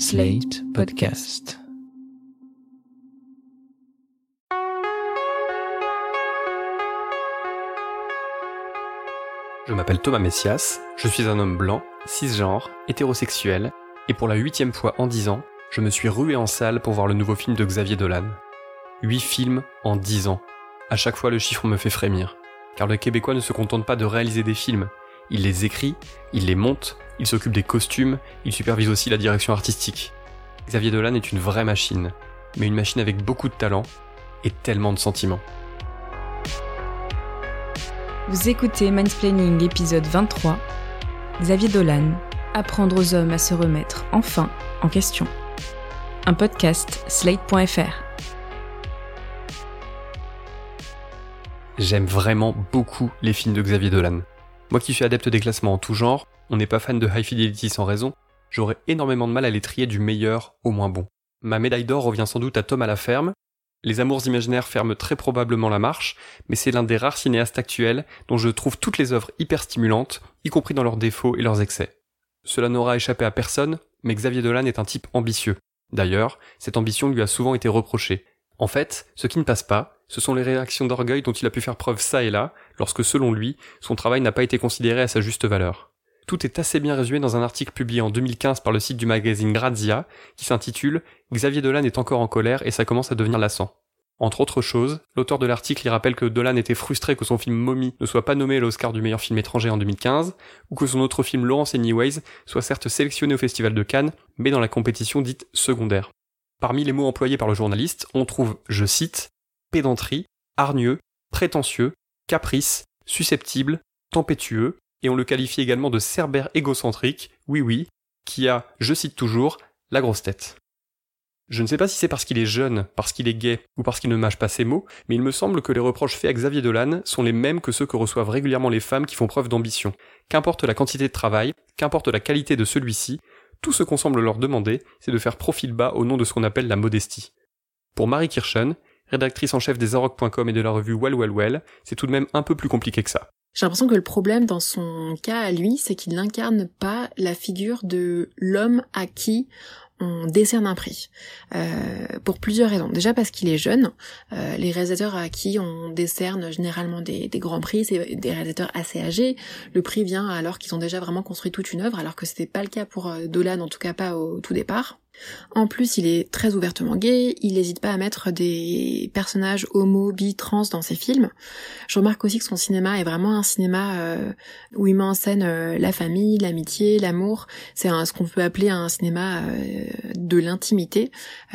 Slate Podcast. Je m'appelle Thomas Messias, je suis un homme blanc, cisgenre, hétérosexuel, et pour la huitième fois en dix ans, je me suis rué en salle pour voir le nouveau film de Xavier Dolan. Huit films en dix ans. À chaque fois, le chiffre me fait frémir. Car le Québécois ne se contente pas de réaliser des films. Il les écrit, il les monte, il s'occupe des costumes, il supervise aussi la direction artistique. Xavier Dolan est une vraie machine, mais une machine avec beaucoup de talent et tellement de sentiments. Vous écoutez Mansplaining épisode 23. Xavier Dolan, apprendre aux hommes à se remettre enfin en question. Un podcast slate.fr. J'aime vraiment beaucoup les films de Xavier Dolan. Moi qui suis adepte des classements en tout genre, on n'est pas fan de High Fidelity sans raison, j'aurais énormément de mal à les trier du meilleur au moins bon. Ma médaille d'or revient sans doute à Tom à la ferme. Les Amours imaginaires ferment très probablement la marche, mais c'est l'un des rares cinéastes actuels dont je trouve toutes les œuvres hyper stimulantes, y compris dans leurs défauts et leurs excès. Cela n'aura échappé à personne, mais Xavier Dolan est un type ambitieux. D'ailleurs, cette ambition lui a souvent été reprochée. En fait, ce qui ne passe pas, ce sont les réactions d'orgueil dont il a pu faire preuve ça et là, lorsque selon lui, son travail n'a pas été considéré à sa juste valeur. Tout est assez bien résumé dans un article publié en 2015 par le site du magazine Grazia, qui s'intitule Xavier Dolan est encore en colère et ça commence à devenir lassant. Entre autres choses, l'auteur de l'article y rappelle que Dolan était frustré que son film Mommy ne soit pas nommé à l'Oscar du meilleur film étranger en 2015, ou que son autre film Laurence Anyways soit certes sélectionné au Festival de Cannes, mais dans la compétition dite secondaire. Parmi les mots employés par le journaliste, on trouve, je cite, pédanterie, hargneux, prétentieux, caprice, susceptible, tempétueux, et on le qualifie également de cerbère égocentrique, oui oui, qui a, je cite toujours, la grosse tête. Je ne sais pas si c'est parce qu'il est jeune, parce qu'il est gay, ou parce qu'il ne mâche pas ses mots, mais il me semble que les reproches faits à Xavier Dolan sont les mêmes que ceux que reçoivent régulièrement les femmes qui font preuve d'ambition. Qu'importe la quantité de travail, qu'importe la qualité de celui-ci, tout ce qu'on semble leur demander, c'est de faire profil bas au nom de ce qu'on appelle la modestie. Pour Marie Kirchen, rédactrice en chef des Arocs.com et de la revue Well Well Well, c'est tout de même un peu plus compliqué que ça. J'ai l'impression que le problème dans son cas à lui, c'est qu'il n'incarne pas la figure de l'homme à qui on décerne un prix euh, pour plusieurs raisons. Déjà parce qu'il est jeune. Euh, les réalisateurs à qui on décerne généralement des, des grands prix, c'est des réalisateurs assez âgés. Le prix vient alors qu'ils ont déjà vraiment construit toute une œuvre, alors que c'était pas le cas pour euh, Dolan, en tout cas pas au tout départ. En plus, il est très ouvertement gay, il n'hésite pas à mettre des personnages homo, bi, trans dans ses films. Je remarque aussi que son cinéma est vraiment un cinéma euh, où il met en scène euh, la famille, l'amitié, l'amour. C'est ce qu'on peut appeler un cinéma euh, de l'intimité,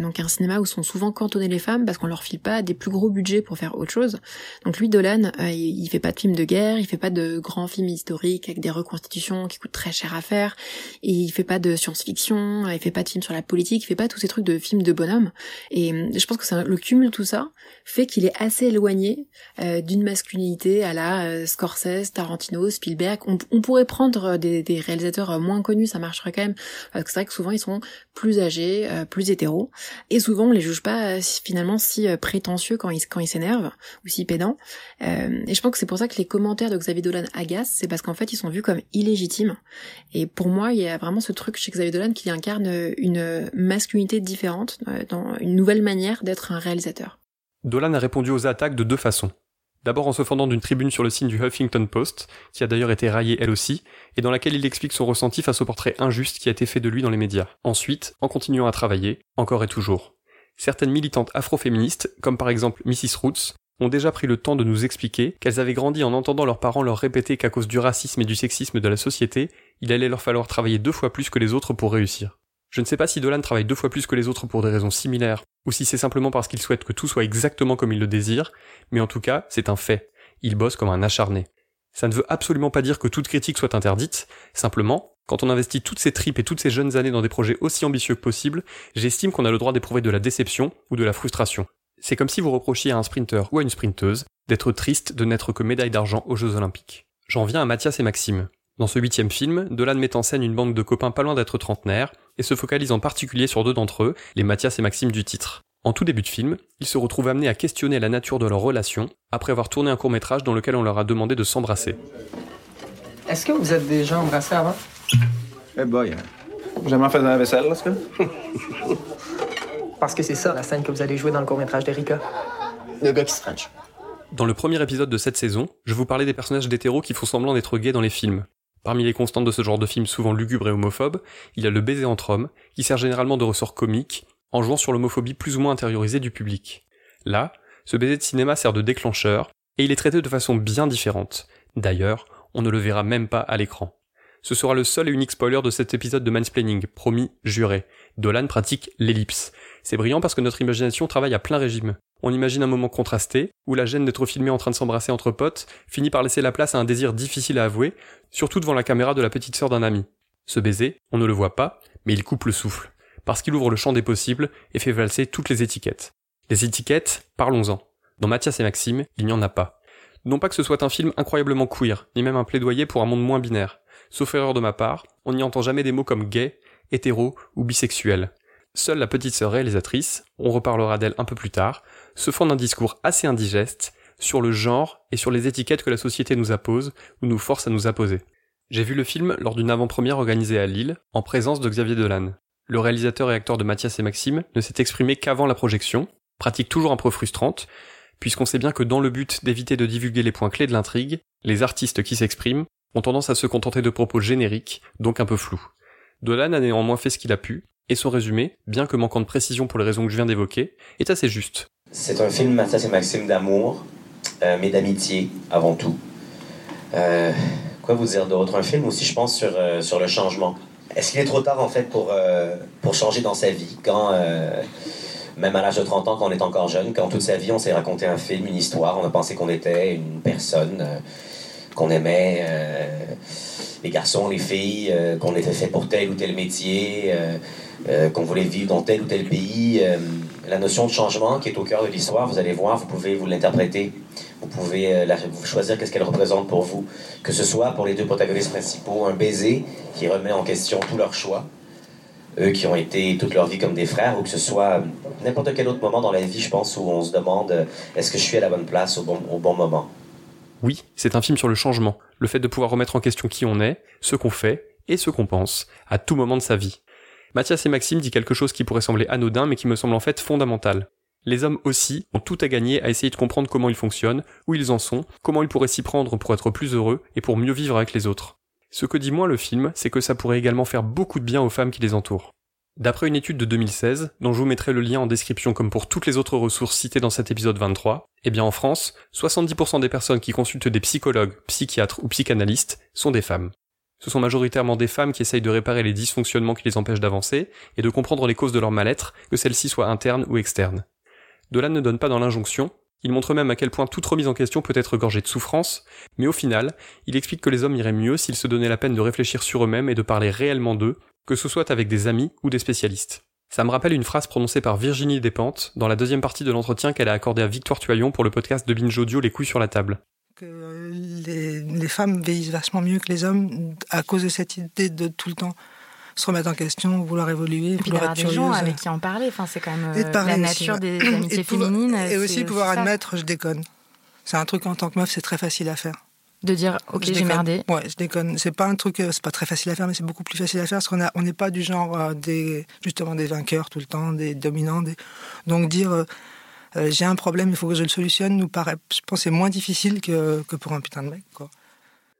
donc un cinéma où sont souvent cantonnées les femmes parce qu'on leur file pas des plus gros budgets pour faire autre chose. Donc lui, Dolan, il, fait pas de films de guerre, il fait pas de grands films historiques avec des reconstitutions qui coûtent très cher à faire, et il fait pas de science-fiction, il fait pas de films sur la politique, il fait pas tous ces trucs de films de bonhomme. Et euh, je pense que c'est le cumul tout ça fait qu'il est assez éloigné euh, d'une masculinité à la euh, Scorsese, Tarantino, Spielberg. On, pourrait prendre des, réalisateurs moins connus, ça marcherait quand même, parce que c'est vrai que souvent ils sont plus âgés, plus hétéros, et souvent on les juge pas finalement si prétentieux quand ils quand ils s'énervent ou si pédants. et je pense que c'est pour ça que les commentaires de Xavier Dolan agacent, c'est parce qu'en fait ils sont vus comme illégitimes. Et pour moi, il y a vraiment ce truc chez Xavier Dolan qui incarne une masculinité différente, euh, dans une nouvelle manière d'être un réalisateur. Dolan a répondu aux attaques de deux façons. D'abord en se fendant d'une tribune sur le signe du Huffington Post, qui a d'ailleurs été raillée elle aussi, et dans laquelle il explique son ressenti face au portrait injuste qui a été fait de lui dans les médias. Ensuite, en continuant à travailler, encore et toujours. Certaines militantes afroféministes, comme par exemple Mrs. Roots, ont déjà pris le temps de nous expliquer qu'elles avaient grandi en entendant leurs parents leur répéter qu'à cause du racisme et du sexisme de la société, il allait leur falloir travailler deux fois plus que les autres pour réussir. Je ne sais pas si Dolan travaille deux fois plus que les autres pour des raisons similaires, ou si c'est simplement parce qu'il souhaite que tout soit exactement comme il le désire, mais en tout cas, c'est un fait. Il bosse comme un acharné. Ça ne veut absolument pas dire que toute critique soit interdite, simplement, quand on investit toutes ses tripes et toutes ces jeunes années dans des projets aussi ambitieux que possible, j'estime qu'on a le droit d'éprouver de la déception ou de la frustration. C'est comme si vous reprochiez à un sprinter ou à une sprinteuse d'être triste de n'être que médaille d'argent aux Jeux Olympiques. J'en viens à Mathias et Maxime. Dans ce huitième film, Dolan met en scène une bande de copains pas loin d'être trentenaires, et se focalise en particulier sur deux d'entre eux, les Mathias et Maxime du titre. En tout début de film, ils se retrouvent amenés à questionner la nature de leur relation, après avoir tourné un court métrage dans lequel on leur a demandé de s'embrasser. Est-ce que vous êtes déjà embrassés avant? Eh boy, Jamais fait la vaisselle, là, ce que? Parce que c'est ça, la scène que vous allez jouer dans le court-métrage d'Erika. Le gars qui se french. Dans le premier épisode de cette saison, je vous parlais des personnages d'hétéros qui font semblant d'être gays dans les films. Parmi les constantes de ce genre de film souvent lugubres et homophobes, il y a le baiser entre hommes, qui sert généralement de ressort comique, en jouant sur l'homophobie plus ou moins intériorisée du public. Là, ce baiser de cinéma sert de déclencheur, et il est traité de façon bien différente. D'ailleurs, on ne le verra même pas à l'écran. Ce sera le seul et unique spoiler de cet épisode de Mansplaining, promis, juré. Dolan pratique l'ellipse. C'est brillant parce que notre imagination travaille à plein régime. On imagine un moment contrasté, où la gêne d'être filmé en train de s'embrasser entre potes finit par laisser la place à un désir difficile à avouer, surtout devant la caméra de la petite sœur d'un ami. Ce baiser, on ne le voit pas, mais il coupe le souffle, parce qu'il ouvre le champ des possibles et fait valser toutes les étiquettes. Les étiquettes, parlons-en. Dans Mathias et Maxime, il n'y en a pas. Non pas que ce soit un film incroyablement queer, ni même un plaidoyer pour un monde moins binaire. Sauf erreur de ma part, on n'y entend jamais des mots comme gay, hétéro ou bisexuel. Seule la petite sœur réalisatrice, on reparlera d'elle un peu plus tard, se font d'un discours assez indigeste sur le genre et sur les étiquettes que la société nous appose ou nous force à nous apposer. J'ai vu le film lors d'une avant-première organisée à Lille, en présence de Xavier Dolan. Le réalisateur et acteur de Mathias et Maxime ne s'est exprimé qu'avant la projection, pratique toujours un peu frustrante, puisqu'on sait bien que dans le but d'éviter de divulguer les points clés de l'intrigue, les artistes qui s'expriment ont tendance à se contenter de propos génériques, donc un peu flous. Dolan a néanmoins fait ce qu'il a pu, et son résumé, bien que manquant de précision pour les raisons que je viens d'évoquer, est assez juste. C'est un film, Mathias et Maxime, d'amour, euh, mais d'amitié avant tout. Euh, quoi vous dire d'autre? Un film aussi, je pense, sur, euh, sur le changement. Est-ce qu'il est trop tard, en fait, pour, pour changer dans sa vie? Quand, même à l'âge de 30 ans, quand on est encore jeune, quand toute sa vie, on s'est raconté un film, une histoire, on a pensé qu'on était une personne, qu'on aimait les garçons, les filles, euh, qu'on était fait pour tel ou tel métier, euh, qu'on voulait vivre dans tel ou tel pays. euh, la notion de changement qui est au cœur de l'histoire, vous allez voir, vous pouvez vous l'interpréter. Vous pouvez euh, la- vous choisir qu'est-ce qu'elle représente pour vous. Que ce soit pour les deux protagonistes principaux, un baiser qui remet en question tous leurs choix, eux qui ont été toute leur vie comme des frères, ou que ce soit n'importe quel autre moment dans la vie, je pense, où on se demande euh, est-ce que je suis à la bonne place au bon, au bon moment. Oui, c'est un film sur le changement, le fait de pouvoir remettre en question qui on est, ce qu'on fait et ce qu'on pense, à tout moment de sa vie. Mathias et Maxime dit quelque chose qui pourrait sembler anodin mais qui me semble en fait fondamental. Les hommes aussi ont tout à gagner à essayer de comprendre comment ils fonctionnent, où ils en sont, comment ils pourraient s'y prendre pour être plus heureux et pour mieux vivre avec les autres. Ce que dit moins le film, c'est que ça pourrait également faire beaucoup de bien aux femmes qui les entourent. D'après une étude de 2016, dont je vous mettrai le lien en description comme pour toutes les autres ressources citées dans cet épisode 23, eh bien en France, 70% des personnes qui consultent des psychologues, psychiatres ou psychanalystes sont des femmes. Ce sont majoritairement des femmes qui essayent de réparer les dysfonctionnements qui les empêchent d'avancer et de comprendre les causes de leur mal-être, que celles-ci soient internes ou externes. Dolan ne donne pas dans l'injonction, il montre même à quel point toute remise en question peut être gorgée de souffrance, mais au final, il explique que les hommes iraient mieux s'ils se donnaient la peine de réfléchir sur eux-mêmes et de parler réellement d'eux, que ce soit avec des amis ou des spécialistes. Ça me rappelle une phrase prononcée par Virginie Despentes dans la deuxième partie de l'entretien qu'elle a accordé à Victoire Tuaillon pour le podcast de Binge Audio Les couilles sur la table. Que les, les femmes vieillissent vachement mieux que les hommes à cause de cette idée de tout le temps se remettre en question, vouloir évoluer, Et puis vouloir être des gens avec qui en parler, enfin, c'est quand même euh, la nature des amitiés féminines. Et aussi pouvoir admettre, je déconne. C'est un truc en tant que meuf, c'est très facile à faire. De dire, ok, j'ai merdé. Ouais, je déconne. C'est pas un truc, euh, c'est pas très facile à faire, mais c'est beaucoup plus facile à faire parce qu'on a, on n'est pas du genre euh, des, justement des vainqueurs tout le temps, des dominants. Des... Donc dire, euh, j'ai un problème, il faut que je le solutionne, nous paraît, je pense, moins difficile que, que pour un putain de mec, quoi.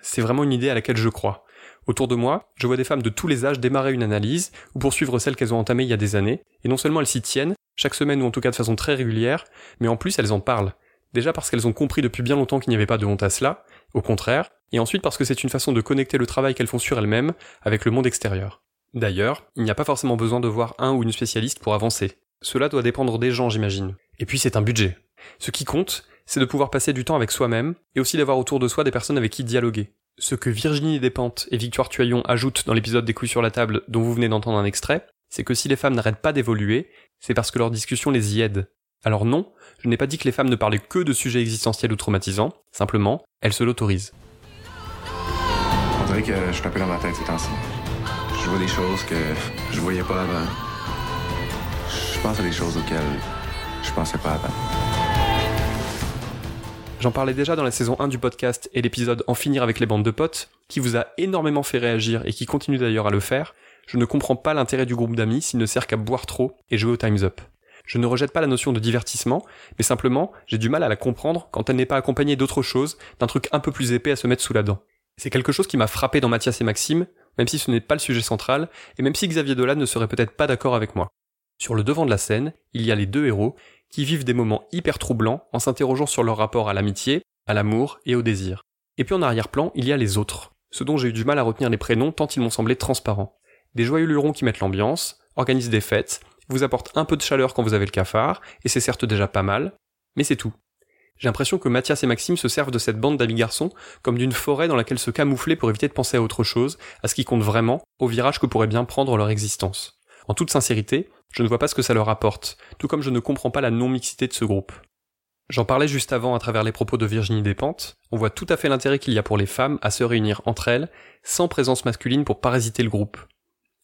C'est vraiment une idée à laquelle je crois. Autour de moi, je vois des femmes de tous les âges démarrer une analyse ou poursuivre celle qu'elles ont entamée il y a des années, et non seulement elles s'y tiennent, chaque semaine ou en tout cas de façon très régulière, mais en plus elles en parlent. Déjà parce qu'elles ont compris depuis bien longtemps qu'il n'y avait pas de honte à cela, au contraire, et ensuite parce que c'est une façon de connecter le travail qu'elles font sur elles-mêmes avec le monde extérieur. D'ailleurs, il n'y a pas forcément besoin de voir un ou une spécialiste pour avancer. Cela doit dépendre des gens, j'imagine. Et puis c'est un budget. Ce qui compte, c'est de pouvoir passer du temps avec soi-même, et aussi d'avoir autour de soi des personnes avec qui dialoguer. Ce que Virginie Despentes et Victoire Tuaillon ajoutent dans l'épisode des couilles sur la table dont vous venez d'entendre un extrait, c'est que si les femmes n'arrêtent pas d'évoluer, c'est parce que leur discussion les y aide. Alors non, je n'ai pas dit que les femmes ne parlaient que de sujets existentiels ou traumatisants, simplement, elles se l'autorisent. On dirait que je dans ma tête ces temps-ci. Je vois des choses que je voyais pas avant. Je pense à des choses auxquelles J'en parlais déjà dans la saison 1 du podcast et l'épisode En finir avec les bandes de potes, qui vous a énormément fait réagir et qui continue d'ailleurs à le faire. je ne comprends pas l'intérêt du groupe d'amis s'il ne sert qu'à boire trop et jouer au Time's Up. Je ne rejette pas la notion de divertissement, mais simplement, j'ai du mal à la comprendre quand elle n'est pas accompagnée d'autre chose, d'un truc un peu plus épais à se mettre sous la dent. C'est quelque chose qui m'a frappé dans Mathias et Maxime, même si ce n'est pas le sujet central, et même si Xavier Dolan ne serait peut-être pas d'accord avec moi. Sur le devant de la scène, il y a les deux héros, qui vivent des moments hyper troublants en s'interrogeant sur leur rapport à l'amitié, à l'amour et au désir. Et puis en arrière-plan, il y a les autres, ceux dont j'ai eu du mal à retenir les prénoms tant ils m'ont semblé transparents. Des joyeux lurons qui mettent l'ambiance, organisent des fêtes, vous apportent un peu de chaleur quand vous avez le cafard, et c'est certes déjà pas mal, mais c'est tout. J'ai l'impression que Mathias et Maxime se servent de cette bande d'amis garçons comme d'une forêt dans laquelle se camoufler pour éviter de penser à autre chose, à ce qui compte vraiment, au virage que pourrait bien prendre leur existence. En toute sincérité, je ne vois pas ce que ça leur apporte, tout comme je ne comprends pas la non-mixité de ce groupe. J'en parlais juste avant à travers les propos de Virginie Despentes, on voit tout à fait l'intérêt qu'il y a pour les femmes à se réunir entre elles, sans présence masculine pour parasiter le groupe.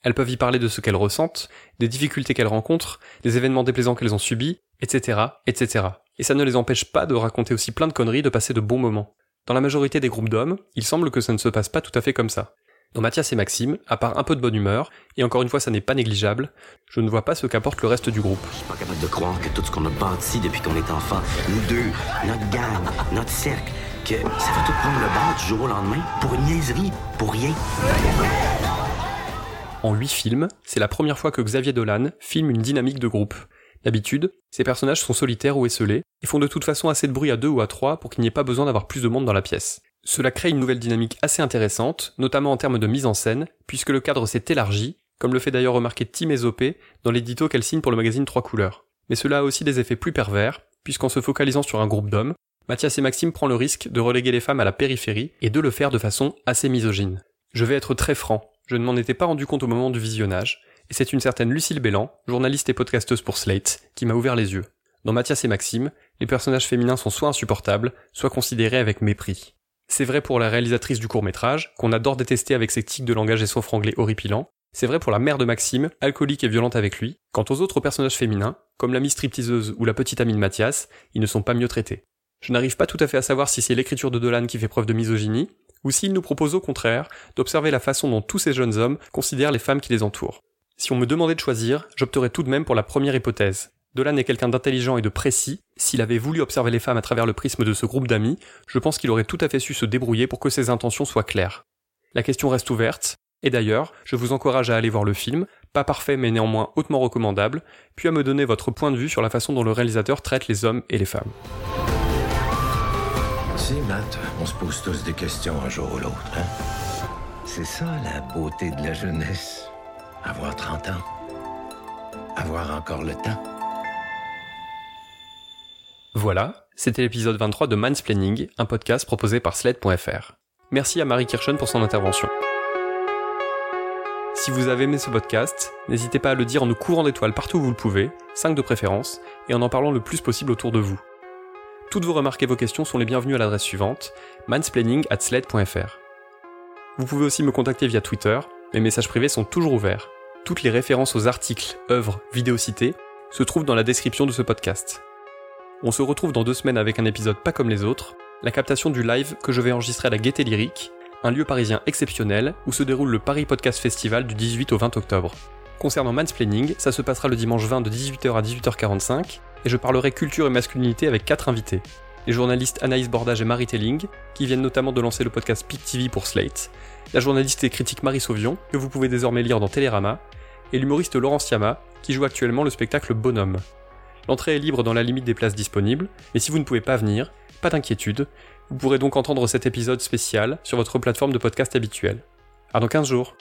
Elles peuvent y parler de ce qu'elles ressentent, des difficultés qu'elles rencontrent, des événements déplaisants qu'elles ont subis, etc., etc. Et ça ne les empêche pas de raconter aussi plein de conneries, de passer de bons moments. Dans la majorité des groupes d'hommes, il semble que ça ne se passe pas tout à fait comme ça. Dans Mathias et Maxime, à part un peu de bonne humeur, et encore une fois ça n'est pas négligeable, je ne vois pas ce qu'apporte le reste du groupe. Je suis pas capable de croire que tout ce qu'on a bâti depuis qu'on est enfant, nous deux, notre gang, notre cercle, que ça va tout prendre le bord du jour au lendemain pour une niaiserie, pour rien. En huit films, c'est la première fois que Xavier Dolan filme une dynamique de groupe. D'habitude, ces personnages sont solitaires ou esselés, et font de toute façon assez de bruit à deux ou à trois pour qu'il n'y ait pas besoin d'avoir plus de monde dans la pièce. Cela crée une nouvelle dynamique assez intéressante, notamment en termes de mise en scène, puisque le cadre s'est élargi, comme le fait d'ailleurs remarquer Tim Ezopé dans l'édito qu'elle signe pour le magazine Trois couleurs. Mais cela a aussi des effets plus pervers, puisqu'en se focalisant sur un groupe d'hommes, Mathias et Maxime prend le risque de reléguer les femmes à la périphérie et de le faire de façon assez misogyne. Je vais être très franc, je ne m'en étais pas rendu compte au moment du visionnage, et c'est une certaine Lucille Bélan, journaliste et podcasteuse pour Slate, qui m'a ouvert les yeux. Dans Mathias et Maxime, les personnages féminins sont soit insupportables, soit considérés avec mépris. C'est vrai pour la réalisatrice du court métrage, qu'on adore détester avec ses tics de langage et son franglais horripilant. C'est vrai pour la mère de Maxime, alcoolique et violente avec lui. Quant aux autres personnages féminins, comme l'amie stripteaseuse ou la petite amie de Mathias, ils ne sont pas mieux traités. Je n'arrive pas tout à fait à savoir si c'est l'écriture de Dolan qui fait preuve de misogynie, ou s'il nous propose au contraire d'observer la façon dont tous ces jeunes hommes considèrent les femmes qui les entourent. Si on me demandait de choisir, j'opterais tout de même pour la première hypothèse. Dolan est quelqu'un d'intelligent et de précis. S'il avait voulu observer les femmes à travers le prisme de ce groupe d'amis, je pense qu'il aurait tout à fait su se débrouiller pour que ses intentions soient claires. La question reste ouverte, et d'ailleurs, je vous encourage à aller voir le film, pas parfait mais néanmoins hautement recommandable, puis à me donner votre point de vue sur la façon dont le réalisateur traite les hommes et les femmes. Sais, Matt, on se pose tous des questions un jour ou l'autre, hein? C'est ça la beauté de la jeunesse. Avoir 30 ans. Avoir encore le temps. Voilà, c'était l'épisode 23 de Mansplaining, un podcast proposé par Sled.fr. Merci à Marie Kirchen pour son intervention. Si vous avez aimé ce podcast, n'hésitez pas à le dire en nous courant d'étoiles partout où vous le pouvez, 5 de préférence, et en en parlant le plus possible autour de vous. Toutes vos remarques et vos questions sont les bienvenues à l'adresse suivante, mansplaining at sled.fr. Vous pouvez aussi me contacter via Twitter, mes messages privés sont toujours ouverts. Toutes les références aux articles, œuvres, vidéos citées se trouvent dans la description de ce podcast. On se retrouve dans deux semaines avec un épisode pas comme les autres, la captation du live que je vais enregistrer à la Gaieté Lyrique, un lieu parisien exceptionnel où se déroule le Paris Podcast Festival du 18 au 20 octobre. Concernant Mansplaining, ça se passera le dimanche 20 de 18h à 18h45, et je parlerai culture et masculinité avec quatre invités. Les journalistes Anaïs Bordage et Marie Telling, qui viennent notamment de lancer le podcast Peak TV pour Slate, la journaliste et critique Marie Sauvion, que vous pouvez désormais lire dans Télérama, et l'humoriste Laurence Yama, qui joue actuellement le spectacle Bonhomme. L'entrée est libre dans la limite des places disponibles, et si vous ne pouvez pas venir, pas d'inquiétude, vous pourrez donc entendre cet épisode spécial sur votre plateforme de podcast habituelle. À dans 15 jours